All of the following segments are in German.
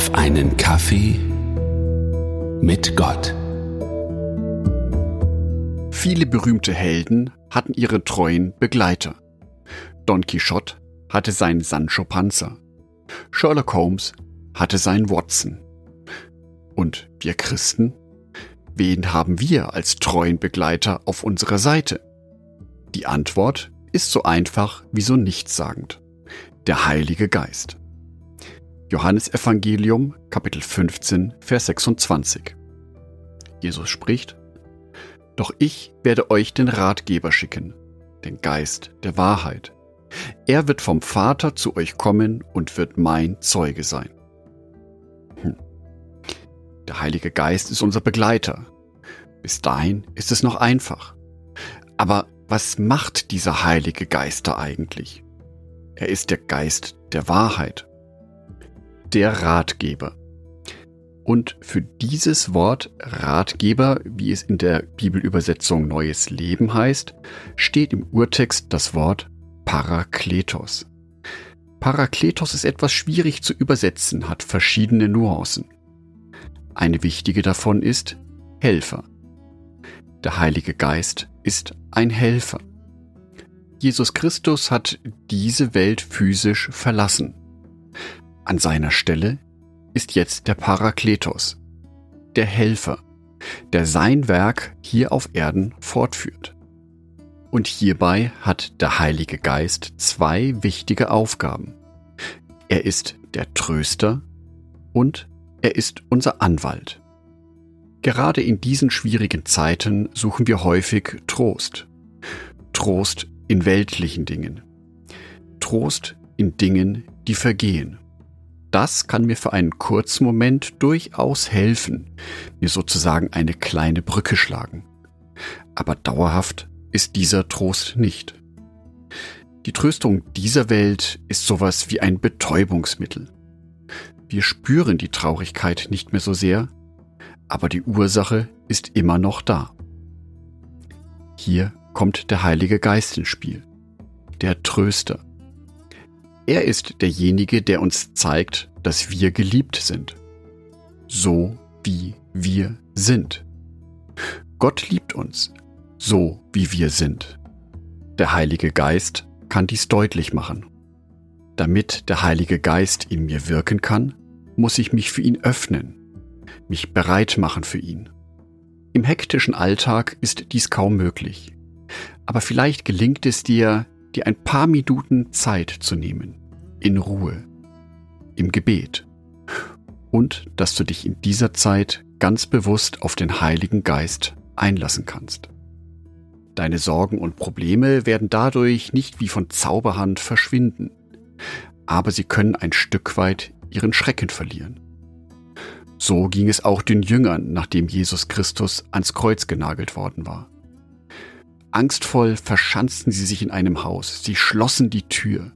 auf einen Kaffee mit Gott. Viele berühmte Helden hatten ihre treuen Begleiter. Don Quixote hatte seinen Sancho Panza. Sherlock Holmes hatte seinen Watson. Und wir Christen? Wen haben wir als treuen Begleiter auf unserer Seite? Die Antwort ist so einfach wie so nichtssagend. Der Heilige Geist. Johannes Evangelium, Kapitel 15, Vers 26. Jesus spricht, Doch ich werde euch den Ratgeber schicken, den Geist der Wahrheit. Er wird vom Vater zu euch kommen und wird mein Zeuge sein. Hm. Der Heilige Geist ist unser Begleiter. Bis dahin ist es noch einfach. Aber was macht dieser Heilige Geist da eigentlich? Er ist der Geist der Wahrheit der Ratgeber. Und für dieses Wort Ratgeber, wie es in der Bibelübersetzung Neues Leben heißt, steht im Urtext das Wort Parakletos. Parakletos ist etwas schwierig zu übersetzen, hat verschiedene Nuancen. Eine wichtige davon ist Helfer. Der Heilige Geist ist ein Helfer. Jesus Christus hat diese Welt physisch verlassen. An seiner Stelle ist jetzt der Parakletos, der Helfer, der sein Werk hier auf Erden fortführt. Und hierbei hat der Heilige Geist zwei wichtige Aufgaben. Er ist der Tröster und er ist unser Anwalt. Gerade in diesen schwierigen Zeiten suchen wir häufig Trost. Trost in weltlichen Dingen. Trost in Dingen, die vergehen. Das kann mir für einen kurzen Moment durchaus helfen, mir sozusagen eine kleine Brücke schlagen. Aber dauerhaft ist dieser Trost nicht. Die Tröstung dieser Welt ist sowas wie ein Betäubungsmittel. Wir spüren die Traurigkeit nicht mehr so sehr, aber die Ursache ist immer noch da. Hier kommt der Heilige Geist ins Spiel, der Tröster. Er ist derjenige, der uns zeigt, dass wir geliebt sind. So wie wir sind. Gott liebt uns, so wie wir sind. Der Heilige Geist kann dies deutlich machen. Damit der Heilige Geist in mir wirken kann, muss ich mich für ihn öffnen, mich bereit machen für ihn. Im hektischen Alltag ist dies kaum möglich. Aber vielleicht gelingt es dir, dir ein paar Minuten Zeit zu nehmen, in Ruhe, im Gebet und dass du dich in dieser Zeit ganz bewusst auf den Heiligen Geist einlassen kannst. Deine Sorgen und Probleme werden dadurch nicht wie von Zauberhand verschwinden, aber sie können ein Stück weit ihren Schrecken verlieren. So ging es auch den Jüngern, nachdem Jesus Christus ans Kreuz genagelt worden war. Angstvoll verschanzten sie sich in einem Haus, sie schlossen die Tür.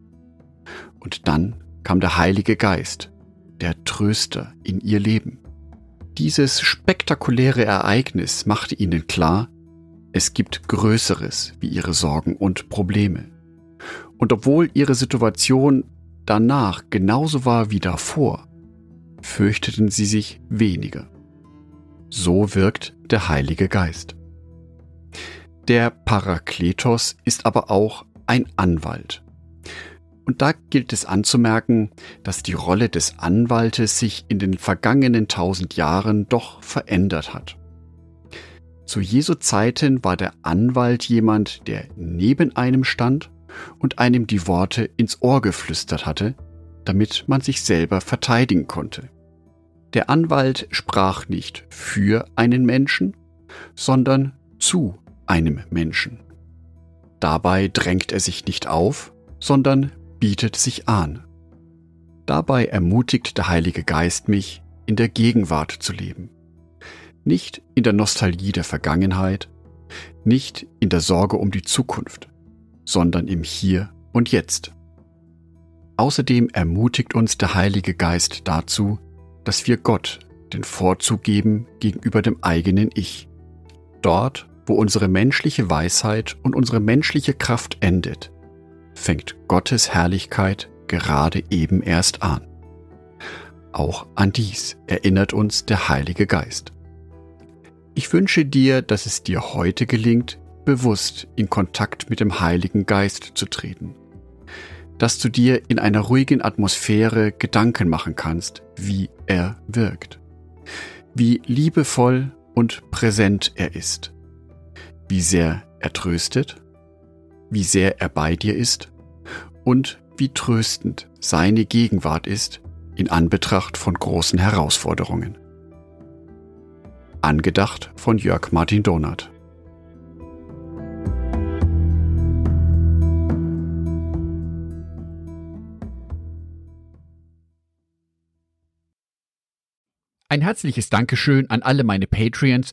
Und dann kam der Heilige Geist, der Tröster in ihr Leben. Dieses spektakuläre Ereignis machte ihnen klar, es gibt Größeres wie ihre Sorgen und Probleme. Und obwohl ihre Situation danach genauso war wie davor, fürchteten sie sich weniger. So wirkt der Heilige Geist. Der Parakletos ist aber auch ein Anwalt. Und da gilt es anzumerken, dass die Rolle des Anwaltes sich in den vergangenen tausend Jahren doch verändert hat. Zu Jesu Zeiten war der Anwalt jemand, der neben einem stand und einem die Worte ins Ohr geflüstert hatte, damit man sich selber verteidigen konnte. Der Anwalt sprach nicht für einen Menschen, sondern zu einem Menschen. Dabei drängt er sich nicht auf, sondern bietet sich an. Dabei ermutigt der Heilige Geist mich, in der Gegenwart zu leben. Nicht in der Nostalgie der Vergangenheit, nicht in der Sorge um die Zukunft, sondern im Hier und Jetzt. Außerdem ermutigt uns der Heilige Geist dazu, dass wir Gott den Vorzug geben gegenüber dem eigenen Ich. Dort, wo unsere menschliche Weisheit und unsere menschliche Kraft endet, fängt Gottes Herrlichkeit gerade eben erst an. Auch an dies erinnert uns der Heilige Geist. Ich wünsche dir, dass es dir heute gelingt, bewusst in Kontakt mit dem Heiligen Geist zu treten. Dass du dir in einer ruhigen Atmosphäre Gedanken machen kannst, wie er wirkt. Wie liebevoll und präsent er ist. Wie sehr er tröstet. Wie sehr er bei dir ist. Und wie tröstend seine Gegenwart ist in Anbetracht von großen Herausforderungen. Angedacht von Jörg Martin Donath. Ein herzliches Dankeschön an alle meine Patreons,